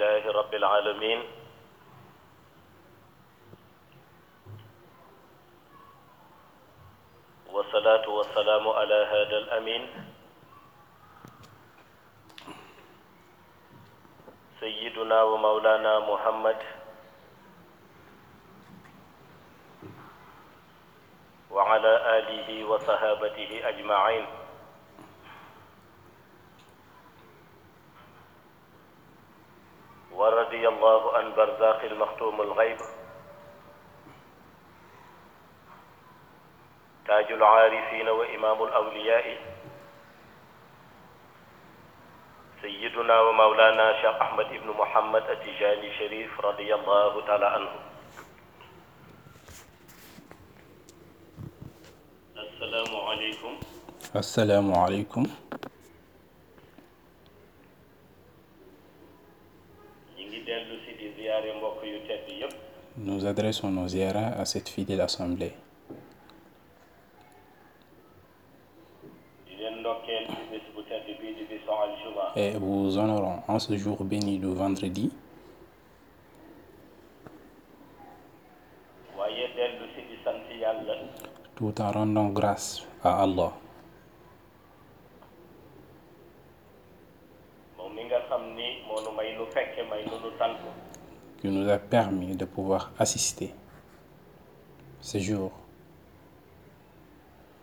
لله رب العالمين. والصلاة والسلام على هذا الأمين. سيدنا ومولانا محمد. وعلى آله وصحابته أجمعين. العارفين وإمام الأولياء سيدنا ومولانا شيخ أحمد بن محمد التجاني شريف رضي الله تعالى عنه. السلام عليكم. السلام عليكم. Nous adressons nos ziyara à cette fidèle assemblée. Et vous honorons en ce jour béni du vendredi. Tout en rendant grâce à Allah. Qui nous a permis de pouvoir assister. Ce jour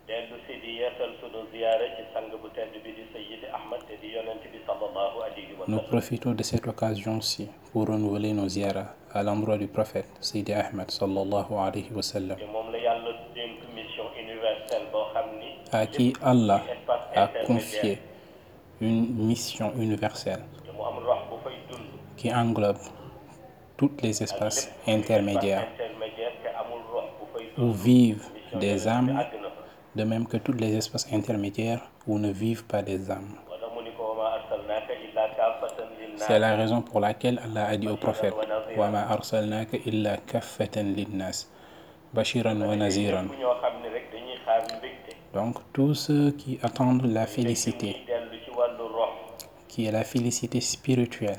dellu si di yeesal sunu ziyaare ci sang bu tedd bi di Sayyidi Ahmad te di yonent bi sallallahu alayhi wa Nous profitons de cette occasion-ci pour renouveler nos ziyaras à l'endroit du prophète Sidi Ahmed sallallahu alayhi wa sallam. Te moom la yàlla dénk mission universelle boo xam ni à qui Allah a confié une mission universelle te mu am rox bu fay dund. qui englobe tous les espaces intermédiaires où vivent des âmes, de même que tous les espaces intermédiaires où ne vivent pas des âmes. C'est la raison pour laquelle Allah a dit au prophète illa bashiran wa. Donc, tous ceux qui attendent la félicité, qui est la félicité spirituelle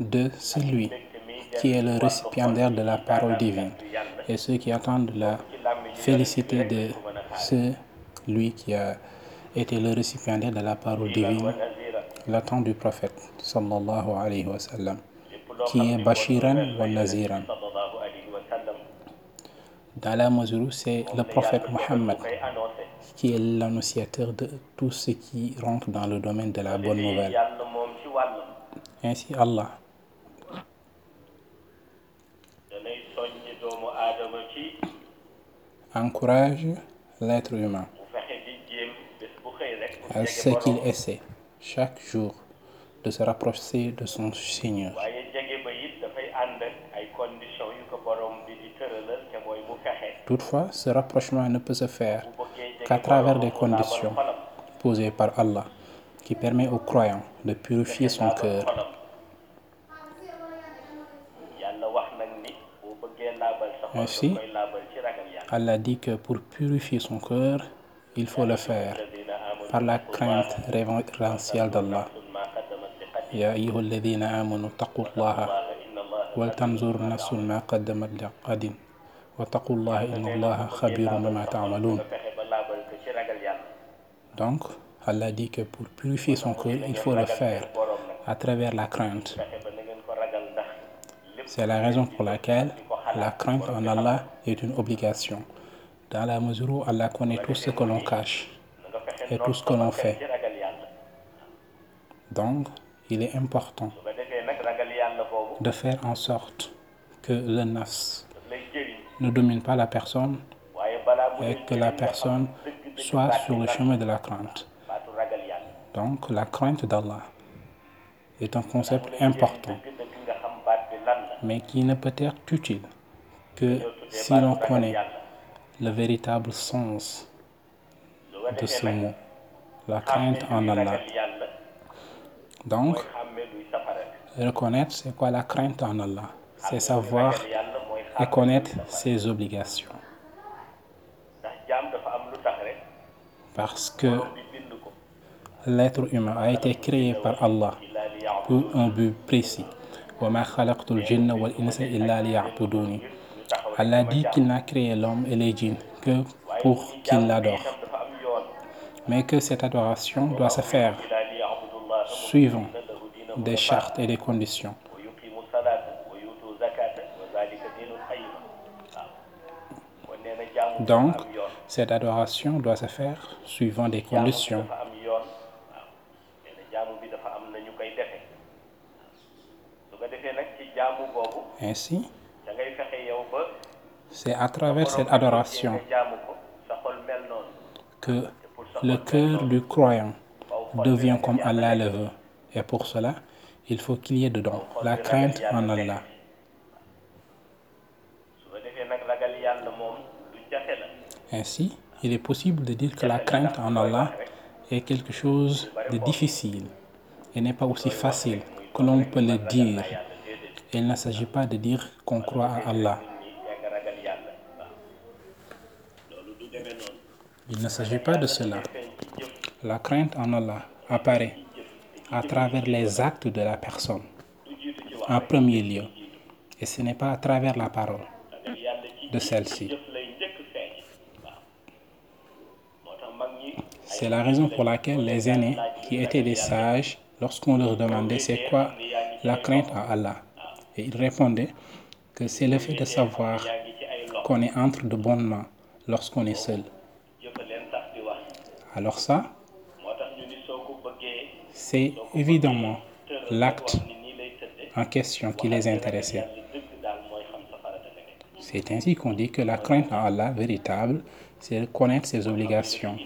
de celui qui est le récipiendaire de la parole divine et ceux qui attendent la félicité de celui qui a été le récipiendaire de la parole divine, l'attente du prophète sallallahu alayhi wa qui est Bashiran wa Naziran. Dans la mesure où c'est le prophète Mohammed qui est l'annonciateur de tout ce qui rentre dans le domaine de la bonne nouvelle. Ainsi Allah encourage l'être humain à ce qu'il essaie chaque jour de se rapprocher de son Seigneur. Toutefois, ce rapprochement ne peut se faire qu'à travers des conditions posées par Allah qui permet aux croyants de purifier son cœur. Ainsi, Allah dit que pour purifier son cœur, il faut le faire alladina amanu par la crainte révérentielle d'Allah. ma qaddamat li qad يا أيها الذين آمنوا اتقوا الله inna allah ولتنظر نفس ما قدمت لغد واتقوا الله إن الله خبير بما تعملون nga fexe ba laabal ko ci ragal yàlla Donc, Allah dit que pour purifier son cœur, il faut le faire borom nag à travers la crainte. fexe ba na ngeen ko ragal ndax lépp C'est la raison pour laquelle la crainte en Allah est une obligation, dans la mesure où Allah connaît tout ce que l'on cache et tout ce que l'on fait. Donc, il est important de faire en sorte que le jëriñ ne domine pas la personne et que la personne soit sur le chemin de la crainte. Donc, la crainte d'Allah est un concept important, mais qui ne peut être utile que si l'on connaît le véritable sens de ce mot, la crainte en Allah. Donc, reconnaître c'est quoi la crainte en Allah, c'est savoir et connaître ses obligations. Parce que l'être humain a été créé par Allah pour un but précis. Allah dit qu'il n'a créé l'homme et les djinns que pour qu'ils l'adorent mais que cette adoration doit se faire suivant des chartes et des conditions. Donc cette adoration doit se faire suivant des conditions. Ainsi c'est à travers cette adoration que le cœur du croyant devient comme Allah le veut. Et pour cela, il faut qu'il y ait dedans la crainte en Allah. Ainsi, il est possible de dire que la crainte en Allah est quelque chose de difficile et n'est pas aussi facile que l'on peut le dire. Il ne s'agit pas de dire qu'on croit à Allah. Il ne s'agit pas de cela. La crainte en Allah apparaît à travers les actes de la personne, en premier lieu, et ce n'est pas à travers la parole de celle-ci. C'est la raison pour laquelle les aînés qui étaient des sages, lorsqu'on leur demandait c'est quoi la crainte à Allah, et ils répondaient que c'est le fait de savoir qu'on est entre de bonnes mains lorsqu'on est seul. Alors ça, c'est évidemment l'acte en question qui les intéressait. C'est ainsi qu'on dit que la crainte à Allah véritable, c'est de connaître ses obligations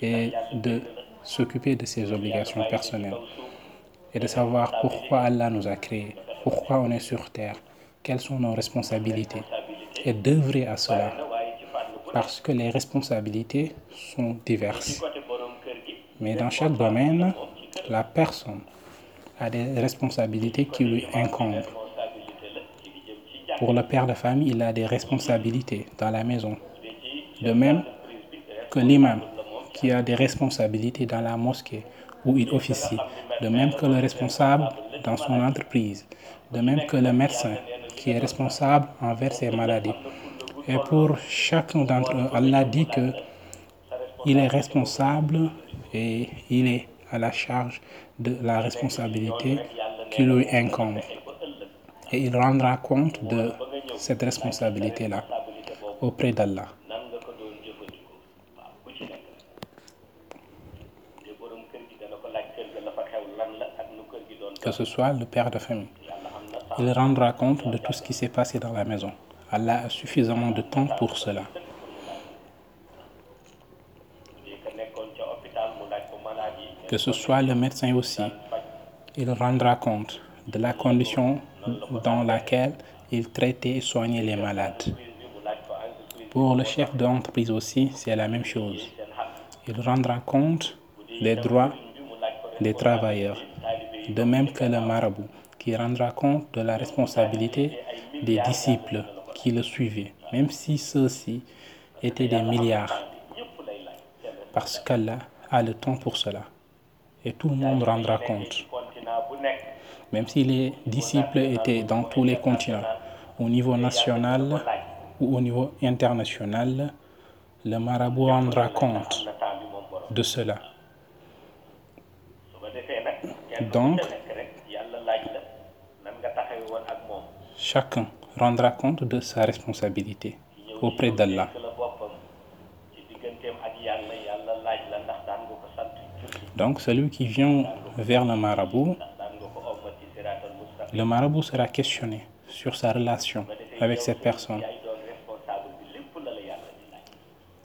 et de s'occuper de ses obligations personnelles et de savoir pourquoi Allah nous a créés, pourquoi on est sur terre, quelles sont nos responsabilités et d'œuvrer à cela parce que les responsabilités sont diverses. Mais dans chaque domaine, la personne a des responsabilités qui lui incombent. Pour le père de famille, il a des responsabilités dans la maison. De même que l'imam qui a des responsabilités dans la mosquée où il officie. De même que le responsable dans son entreprise. De même que le médecin qui est responsable envers ses maladies. Et pour chacun d'entre eux, Allah dit que il est responsable et il est à la charge de la responsabilité qui lui incombe. Et il rendra compte de cette responsabilité-là auprès d'Allah. Que ce soit le père de famille, il rendra compte de tout ce qui s'est passé dans la maison. Allah a suffisamment de temps pour cela. Que ce soit le médecin aussi, il rendra compte de la condition dans laquelle il traitait et soignait les malades. Pour le chef d'entreprise aussi, c'est la même chose. Il rendra compte des droits des travailleurs, de même que le marabout, qui rendra compte de la responsabilité des disciples qui le suivaient, même si ceux-ci étaient des milliards, parce qu'Allah a le temps pour cela. Et tout le monde rendra compte. Même si les disciples étaient dans tous les continents, au niveau national ou au niveau international, le marabout rendra compte de cela. Donc, chacun rendra compte de sa responsabilité auprès d'Allah. Donc celui qui vient vers le marabout, le marabout sera questionné sur sa relation avec cette personne.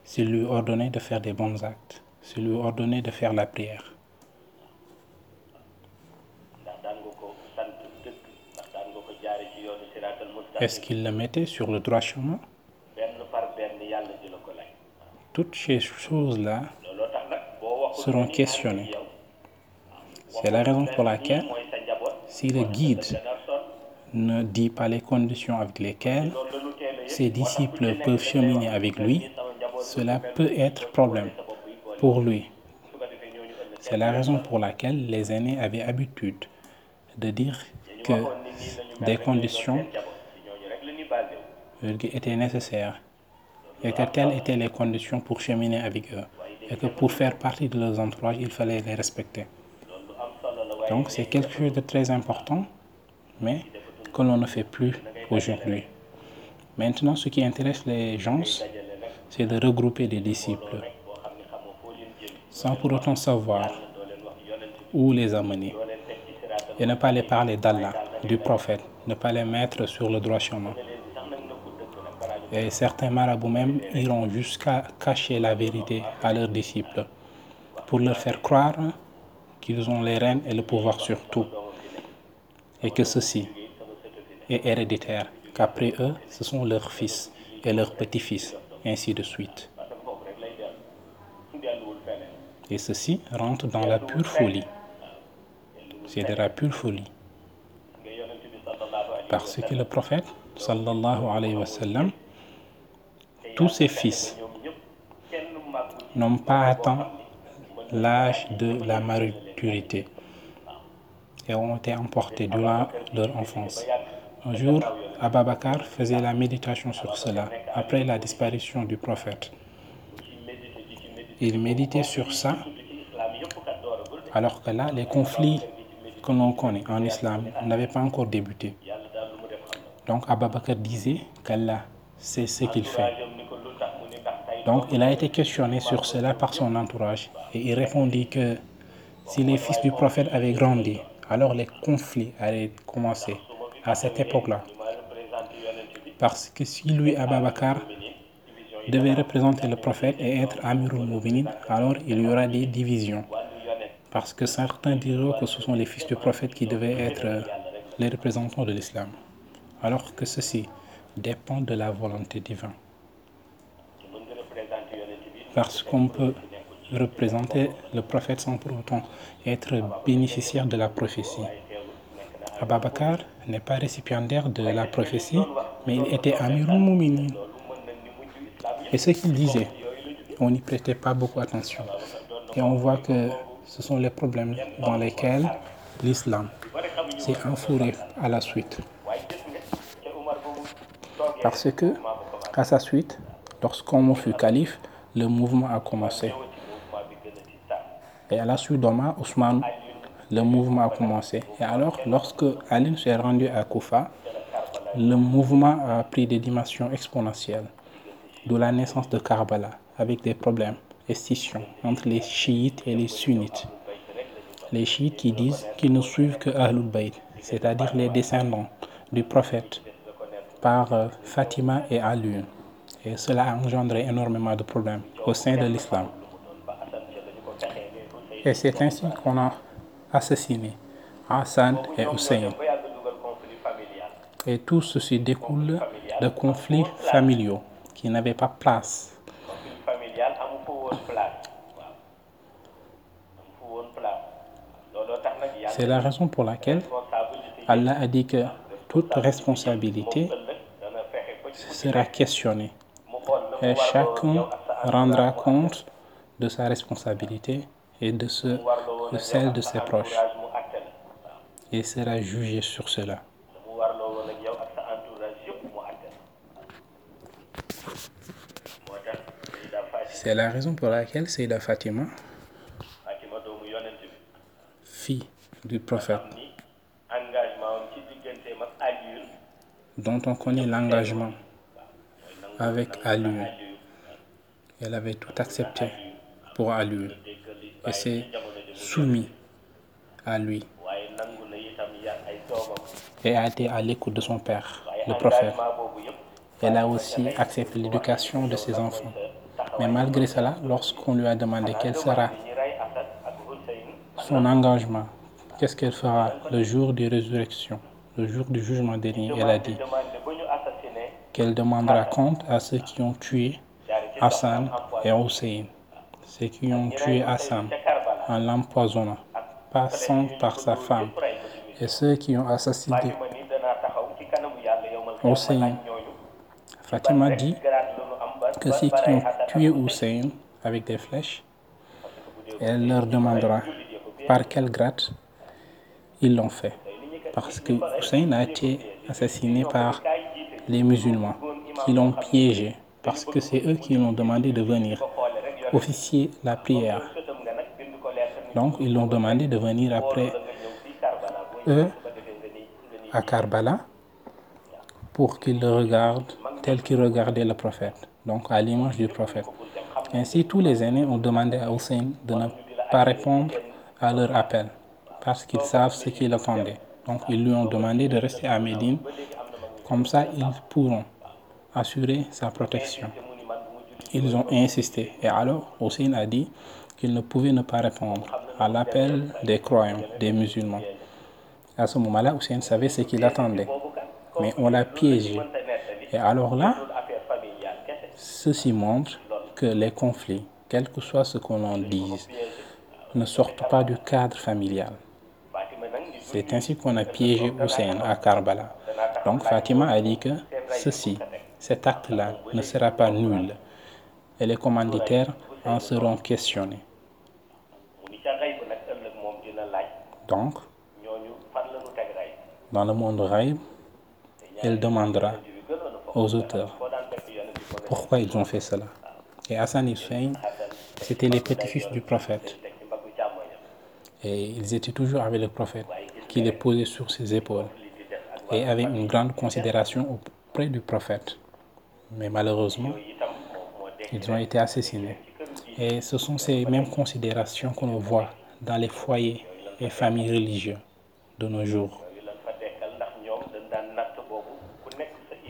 S'il lui ordonnait de faire des bons actes, s'il lui ordonnait de faire la prière. Est-ce qu'il le mettait sur le droit chemin? Toutes ces choses-là seront questionnées. C'est la raison pour laquelle, si le guide ne dit pas les conditions avec lesquelles ses disciples peuvent cheminer avec lui, cela peut être problème pour lui. C'est la raison pour laquelle les aînés avaient habitude de dire que des conditions étaient nécessaires et que telles étaient les conditions pour cheminer avec eux et que pour faire partie de leurs entourages, il fallait les respecter. Donc c'est quelque chose de très important, mais que l'on ne fait plus aujourd'hui. Maintenant, ce qui intéresse les gens, c'est de regrouper des disciples sans pour autant savoir où les amener et ne pas les parler d'Allah, du prophète, ne pas les mettre sur le droit chemin. Et certains marabouts même iront jusqu'à cacher la vérité à leurs disciples pour leur faire croire qu'ils ont les rênes et le pouvoir sur tout et que ceci est héréditaire, qu'après eux, ce sont leurs fils et leurs petits-fils, ainsi de suite. Et ceci rentre dans la pure folie. C'est de la pure folie. Parce que le prophète, sallallahu alayhi wa sallam, tous ses fils n'ont pas atteint l'âge de la maturité et ont été emportés durant leur enfance. Un jour, Abba Bakr faisait la méditation sur cela après la disparition du prophète. Il méditait sur ça alors que là, les conflits que l'on connaît en islam n'avaient pas encore débuté. Donc Abba Bakr disait qu'Allah sait ce qu'il fait. Donc il a été questionné sur cela par son entourage et il répondit que si les fils du prophète avaient grandi, alors les conflits allaient commencer à cette époque-là. Parce que si lui, Abba Bakr, devait représenter le prophète et être Amirul Moubinin, alors il y aura des divisions. Parce que certains diront que ce sont les fils du prophète qui devaient être les représentants de l'islam. Alors que ceci dépend de la volonté divine. Parce qu'on peut représenter le prophète sans pour autant être bénéficiaire de la prophétie. Abba Bakr n'est pas récipiendaire de la prophétie, mais il était Amirul. Et ce qu'il disait, on n'y prêtait pas beaucoup attention. Et on voit que ce sont les problèmes dans lesquels l'islam s'est enfourré à la suite. Parce que, à sa suite, lorsqu'on fut calife, le mouvement a commencé. Et à la suite d'Omar, Ousmane, le mouvement a commencé. Et alors, lorsque Ali s'est rendu à Koufa, le mouvement a pris des dimensions exponentielles, d'où la naissance de Karbala, avec des problèmes et scissions entre les chiites et les sunnites. Les chiites qui disent qu'ils ne suivent que Ahlul Bayt, c'est-à-dire les descendants du prophète par Fatima et Ali. Et cela a engendré énormément de problèmes au sein de l'islam. Et c'est ainsi qu'on a assassiné Hassan et Hussein. Et tout ceci découle de conflits familiaux qui n'avaient pas place. C'est la raison pour laquelle Allah a dit que toute responsabilité sera questionnée et chacun rendra compte de sa responsabilité et de, ce, de celle de ses proches et sera jugé sur cela. C'est la raison pour laquelle Seyda Fatima, fille du prophète, dont on connaît l'engagement avec Ali, elle avait tout accepté pour Ali et s'est soumis à lui et a été à l'écoute de son père, le prophète. Elle a aussi accepté l'éducation de ses enfants. Mais malgré cela, lorsqu'on lui a demandé quel sera son engagement, qu'est-ce qu'elle fera le jour de résurrection, le jour du jugement dernier, elle a dit qu'elle demandera compte à ceux qui ont tué Hassan et Hussein, ceux qui ont tué Hassan en l'empoisonnant, passant par sa femme, et ceux qui ont assassiné Hussein. Fatima dit que ceux qui ont tué Hussein avec des flèches, elle leur demandera par quel grade ils l'ont fait. parce que Hussein a été assassiné par les musulmans qui l'ont piégé parce que c'est eux qui l'ont demandé de venir officier la prière. Donc ils l'ont demandé de venir après eux à Karbala pour qu'il le regarde tel qu'il regardait le prophète, donc à l'image du prophète. Ainsi, tous les aînés ont demandé à Hussein de ne pas répondre à leur appel parce qu'ils savent ce qu'il attendait. Donc, ils lui ont demandé de rester à Médine. Comme ça, ils pourront assurer sa protection. Ils ont insisté. Et alors, Hussein a dit qu'il ne pouvait ne pas répondre à l'appel des croyants, des musulmans. À ce moment-là, Hussein savait ce qu'il attendait. Mais on l'a piégé. Et alors là, ceci montre que les conflits, quel que soit ce qu'on en dise, ne sortent pas du cadre familial. C'est ainsi qu'on a piégé Hussein à Karbala. Donc Fatima a dit que ceci, cet acte-là ne sera pas nul et les commanditaires en seront questionnés. Donc, dans le monde rêve, elle demandera aux auteurs pourquoi ils ont fait cela. Et Hassan Hussein, c'était les petits-fils du prophète. Et ils étaient toujours avec le prophète, qui les posait sur ses épaules et avait une grande considération auprès du prophète. Mais malheureusement, ils ont été assassinés. Et ce sont ces mêmes considérations qu'on voit dans les foyers et familles religieuses de nos jours.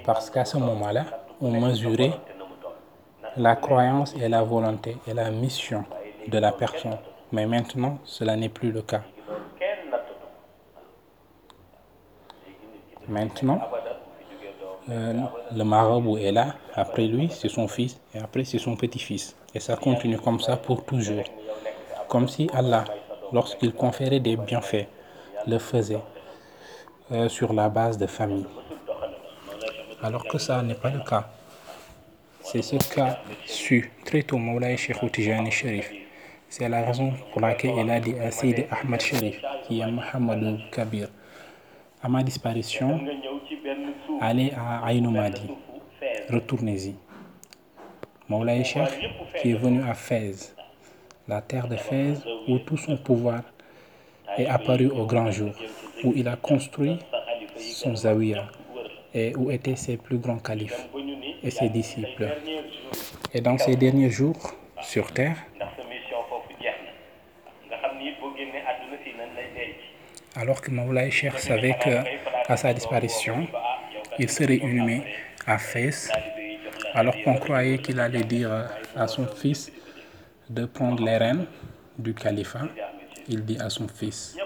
Parce qu'à ce moment-là, on mesurait la croyance et la volonté et la mission de la personne. Mais maintenant, cela n'est plus le cas. Maintenant, euh, le marabout est là, après lui, c'est son fils, et après, c'est son petit-fils. Et ça continue comme ça pour toujours. Comme si Allah, lorsqu'il conférait des bienfaits, le faisait euh, sur la base de famille. Alors que ça n'est pas le cas. C'est ce qu'a su très tôt Moulay Cheikh Tijani Sharif. C'est la raison pour laquelle il a dit à Sidi Ahmad Sharif, qui est Mohamed Kabir, à ma disparition, allez à Aïnoumadi, retournez-y. Moulay Cheikh, qui est venu à Fès, la terre de Fès, où tout son pouvoir est apparu au grand jour, où il a construit son zawiya et où étaient ses plus grands califes et ses disciples. Et dans ces derniers jours sur terre, alors que Cheikh savait qu'à sa disparition, il serait inhumé à Fès, alors qu'on croyait qu'il allait dire à son fils de prendre les rênes du califat, il dit à son fils,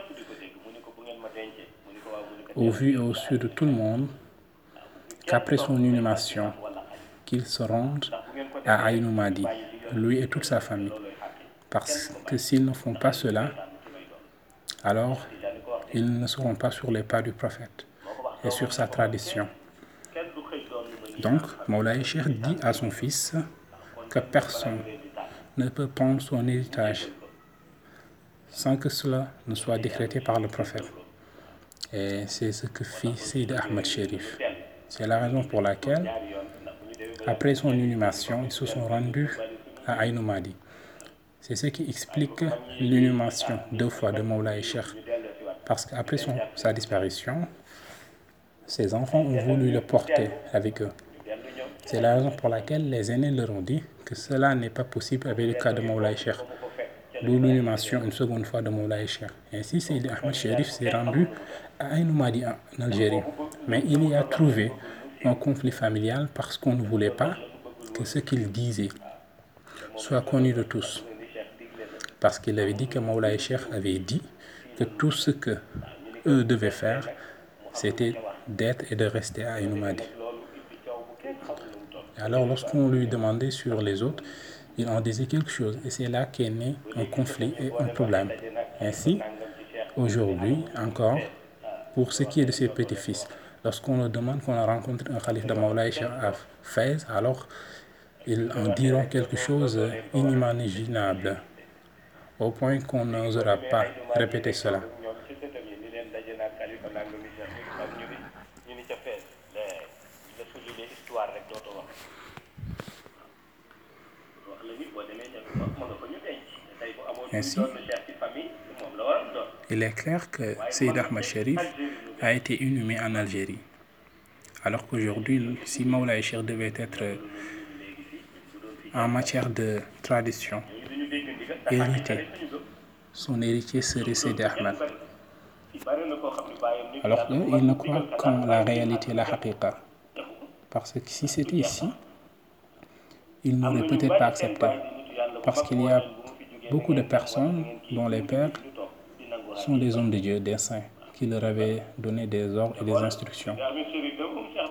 au vu et au su de tout le monde, qu'après son inhumation, qu'il se rende à Aïnoumadi, lui et toute sa famille. Parce que s'ils ne font pas cela, alors ils ne seront pas sur les pas du prophète et sur sa tradition. Donc, Moulay Cheikh dit à son fils que personne ne peut prendre son héritage sans que cela ne soit décrété par le prophète. Et c'est ce que fit Sayyid Ahmed Sherif. C'est la raison pour laquelle, après son inhumation, ils se sont rendus à Aïnoumadi. C'est ce qui explique l'inhumation deux fois de Moulay Cheikh. Parce qu'après sa disparition, ses enfants ont voulu le porter avec eux. C'est la raison pour laquelle les aînés leur ont dit que cela n'est pas possible avec le cas de Moulay Cheikh. D'où l'inhumation une seconde fois de Moulay Cheikh. Ainsi, Sayyid Ahmed Sherif s'est rendu à Aïnoumadi en Algérie. Mais il y a trouvé un conflit familial parce qu'on ne voulait pas que ce qu'il disait soit connu de tous. Parce qu'il avait dit que Moulay Cheikh avait dit que tout ce que eux devaient faire, c'était d'être et de rester à Aïnoumadi. Alors, lorsqu'on lui demandait sur les autres, il en disait quelque chose. Et c'est là qu'est né un conflit et un problème. Ainsi, aujourd'hui encore, pour ce qui est de ses petits-fils, lorsqu'on leur demande qu'on a rencontré un calife de à Fès, alors ils en diront quelque chose inimaginable, au point qu'on n'osera pas répéter cela. Ainsi, Il est clair que Seyd Ahmad a été inhumé en Algérie. Alors qu'aujourd'hui, si Cheikh devait être en matière de tradition hérité, son héritier serait ci bari na koo xam ne Alors croit qu'en la réalité, la haqiqa. Parce que si c'était ici, il n'aurait peut-être pas accepté. Parce qu'il y a beaucoup de personnes dont les pères sont des hommes de Dieu, des saints, qui leur avaient donné des ordres et des instructions,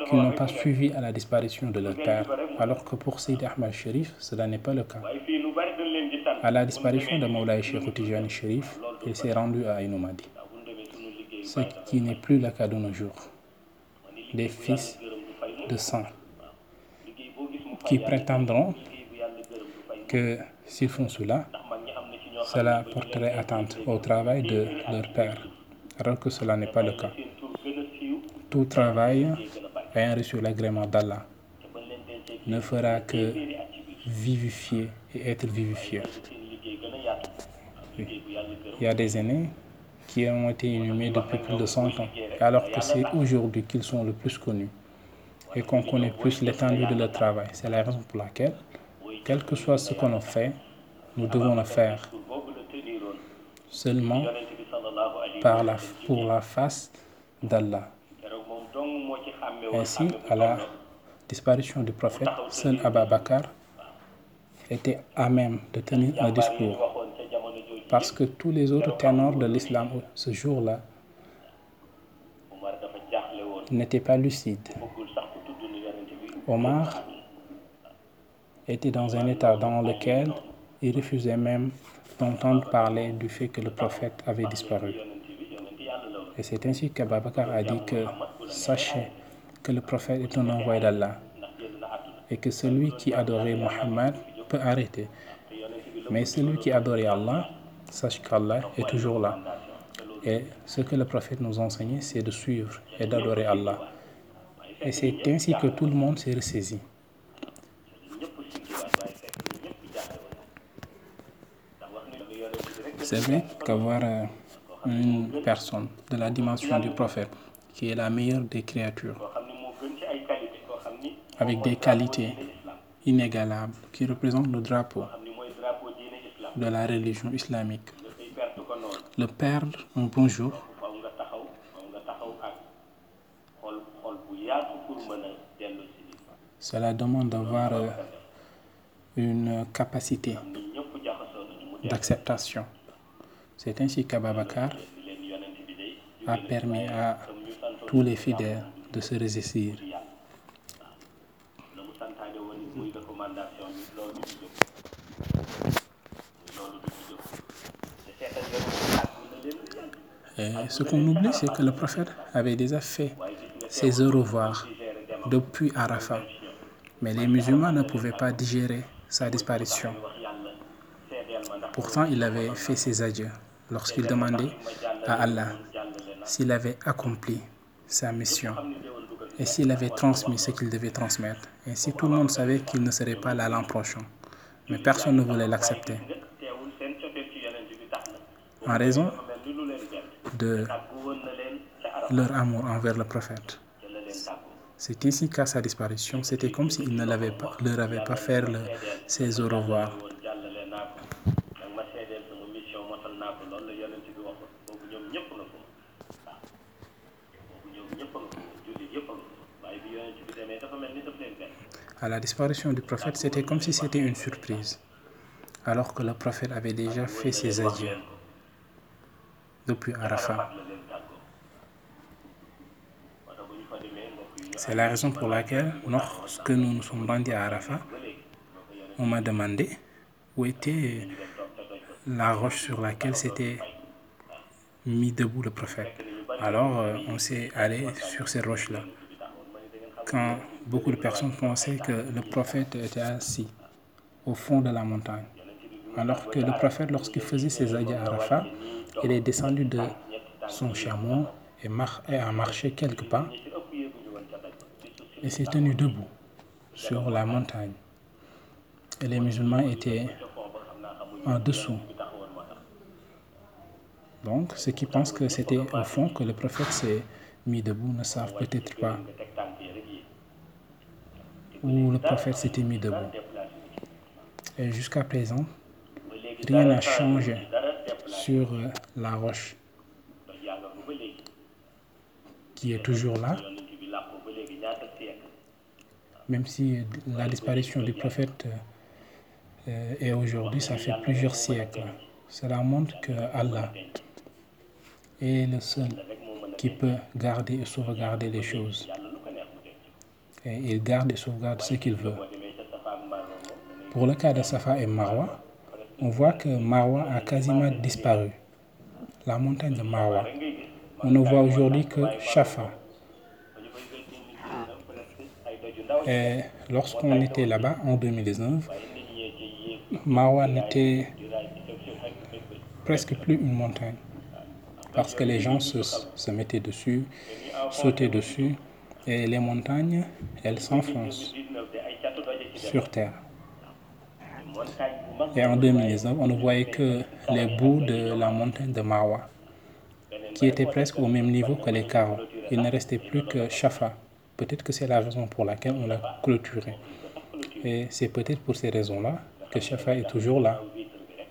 qui n'ont pas suivi à la disparition de leur père. Alors que pour Seyd Ahmad Sharif, cela n'est pas le cas. À la disparition de Maulay Cheikh Tijani Sharif, il s'est rendu à suñu liggéey ce qui n'est plus le cas de nos jours. Des fils de sang qui prétendront que s'ils font cela, cela porterait atteinte au travail de leur père, alors que cela n'est pas le cas. Tout travail ayant reçu l'agrément d'Allah ne fera que vivifier et être vivifié. Il y a des aînés qui ont été inhumés depuis plus de 100 ans, alors que c'est aujourd'hui qu'ils sont le plus connus et qu'on connaît plus l'étendue de leur travail. C'est la raison pour laquelle, quel que soit ce qu'on a fait, nous devons le faire seulement par la, pour la face d'Allah. Ainsi, à la disparition du prophète, seul Abba Bakr était à même de tenir un discours. parce que tous les autres ténors de l'islam ce jour-là n'étaient pas lucides. Omar était dans un état dans lequel il refusait même d'entendre parler du fait que le prophète avait disparu. Et c'est ainsi qu'Ababakar a dit que sachez que le prophète est un envoyé d'Allah et que celui qui adorait Mohammed peut arrêter. Mais celui qui adorait Allah, sache qu'Allah est toujours là. Et ce que le prophète nous enseignait, c'est de suivre et d'adorer Allah. Et c'est ainsi que tout le monde s'est ressaisi. C'est vrai qu'avoir euh, une personne de la dimension du prophète, qui est la meilleure des créatures, avec des qualités inégalables, qui représente le drapeau de la religion islamique, le perdre un bon jour, cela demande d'avoir euh, une capacité d'acceptation. C'est ainsi qu'Ababakar a permis à tous les fidèles de se Et ce qu'on oublie, c'est que le prophète avait déjà fait ses au revoir depuis Arafat. Mais les musulmans ne pouvaient pas digérer sa disparition. Pourtant, il avait fait ses adieux lorsqu'il demandait à Allah s'il avait accompli sa mission et s'il avait transmis ce qu'il devait transmettre. Ainsi, tout le monde savait qu'il ne serait pas là l'an prochain. Mais personne ne voulait l'accepter en raison de leur amour envers le prophète. C'est ainsi qu'à sa disparition, c'était comme s'il ne leur avait pas fait ses au revoir. Disparition du prophète, c'était comme si c'était une surprise, alors que le prophète avait déjà fait ses adieux depuis Arafat. C'est la raison pour laquelle, lorsque nous nous sommes rendus à Arafat, on m'a demandé où était la roche sur laquelle s'était mis debout le prophète. Alors, euh, on s'est allé sur ces roches-là. Quand beaucoup de personnes pensaient que le prophète était assis au fond de la montagne, alors que le prophète, lorsqu'il faisait ses adieux à Arafat, il est descendu de son chameau et, et a marché quelques pas et s'est tenu debout sur la montagne. Et les musulmans étaient en dessous. Donc, ceux qui pensent que c'était au fond que le prophète s'est mis debout ne savent peut-être pas où le prophète s'était mis debout. Et jusqu'à présent, rien n'a changé sur euh, la roche qui est toujours là, même si la disparition du prophète euh, est aujourd'hui, ça fait plusieurs siècles. Cela montre que Allah est le seul qui peut garder et sauvegarder les choses. Et il garde et sauvegarde ce qu'il veut. Pour le cas de Safa et Marwa, on voit que Marwa a quasiment disparu. La montagne de Marwa. On ne voit aujourd'hui que Shafa. Et lorsqu'on était là-bas en 2019, waaye nit ñee ci yéeg Marwa n'était presque plus une montagne. Parce que les gens se, se mettaient dessus, sautaient dessus, et les montagnes, elles s'enfoncent 19 de ay catu doje ci sur terre. Et en 2019, on ne voyait que les bouts de la montagne de Marwa, qui étaient presque au même niveau que les carreaux. Il ne restait plus que Shafa. Peut-être que c'est la raison pour laquelle on l'a clôturé. Et c'est peut-être pour ces raisons-là que Shafa est toujours là. vitre bi rek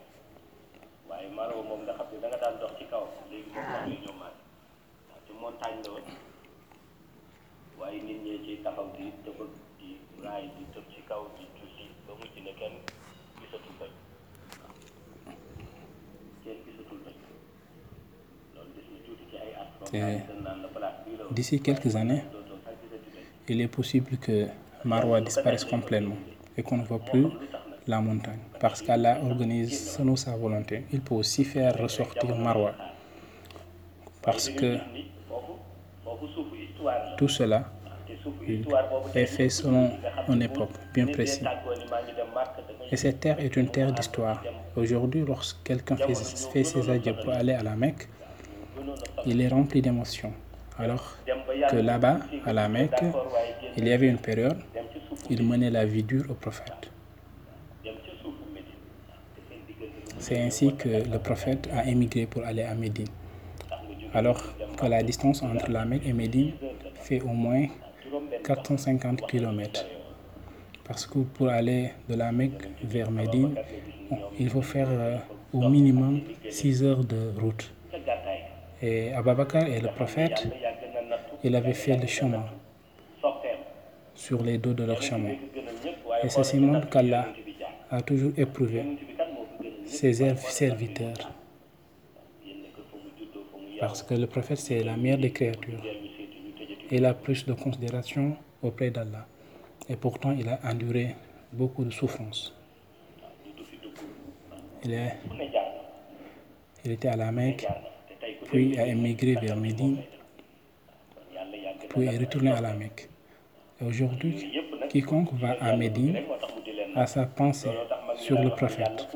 waaye Marwa moom nga xam ne da nga daan dox ci kaw léegi moom wax li ñoom maat waaw ci montagne la woon waaye nit ñee ci taxaw di tëbëg di raay di tëb ci kaw di julli ba mujj ne kenn gisatul doj kenn gisatul doj loolu des na tuuti ci ay at moom Et dañ naan la place bii la woon D'ici quelques années, il est possible que Marwa disparaisse complètement et qu'on ne voit plus la montagne. Parce qu'Allah organise selon sa volonté. Il peut aussi faire ressortir Marwa. Parce que tout cela te suufu histoire boobu est fait selon une époque bien précise. Et cette terre est une terre d'histoire. Aujourd'hui, lorsque quelqu'un fait, ses adieux pour aller à la Mecque, il est rempli d'émotions. Alors que là-bas, à la Mecque, il y avait une période, il menait la vie dure au prophète. C'est ainsi que le prophète a émigré pour aller à Médine. Alors que la distance entre la Mecque et Médine fait au moins 450 km. Parce que pour aller de la Mecque vers Médine, il faut faire euh, au minimum 6 heures de route. Et Ababakar et le prophète, il avait fait le chemin sur les dos de leur waaye Et ceci montre qu'Allah a toujours éprouvé ses serv- serviteurs. Parce que le prophète, c'est la meilleure des créatures. Il a plus de considération auprès d'Allah. Et pourtant, il a enduré beaucoup de souffrances. Il, était à la Mecque, puis a émigré vers Médine, puis est retourné à la Mecque. Et aujourd'hui, quiconque va à Médine a sa pensée sur le prophète.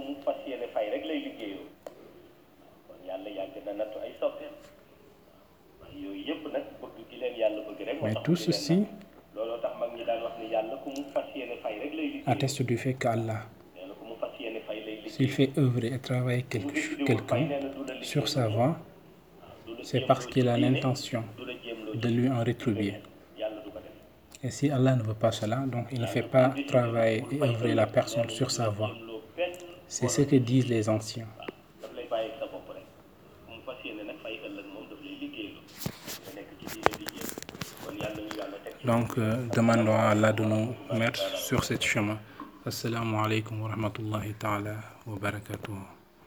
Ku mu fas yéene fay lay liggéey s'il fait œuvrer et travailler quelqu'un sur sa voie, c'est parce qu'il a l'intention du de lui en rétribuer. du Et si Allah ne veut pas cela, donc il ne fait pas travailler et œuvrer la personne sur sa voie. C'est ce que disent les anciens. Donc, euh, demandons à Allah de nous mettre sur ce chemin. Assalamu alaikum wa rahmatullahi ta'ala wa barakatuh.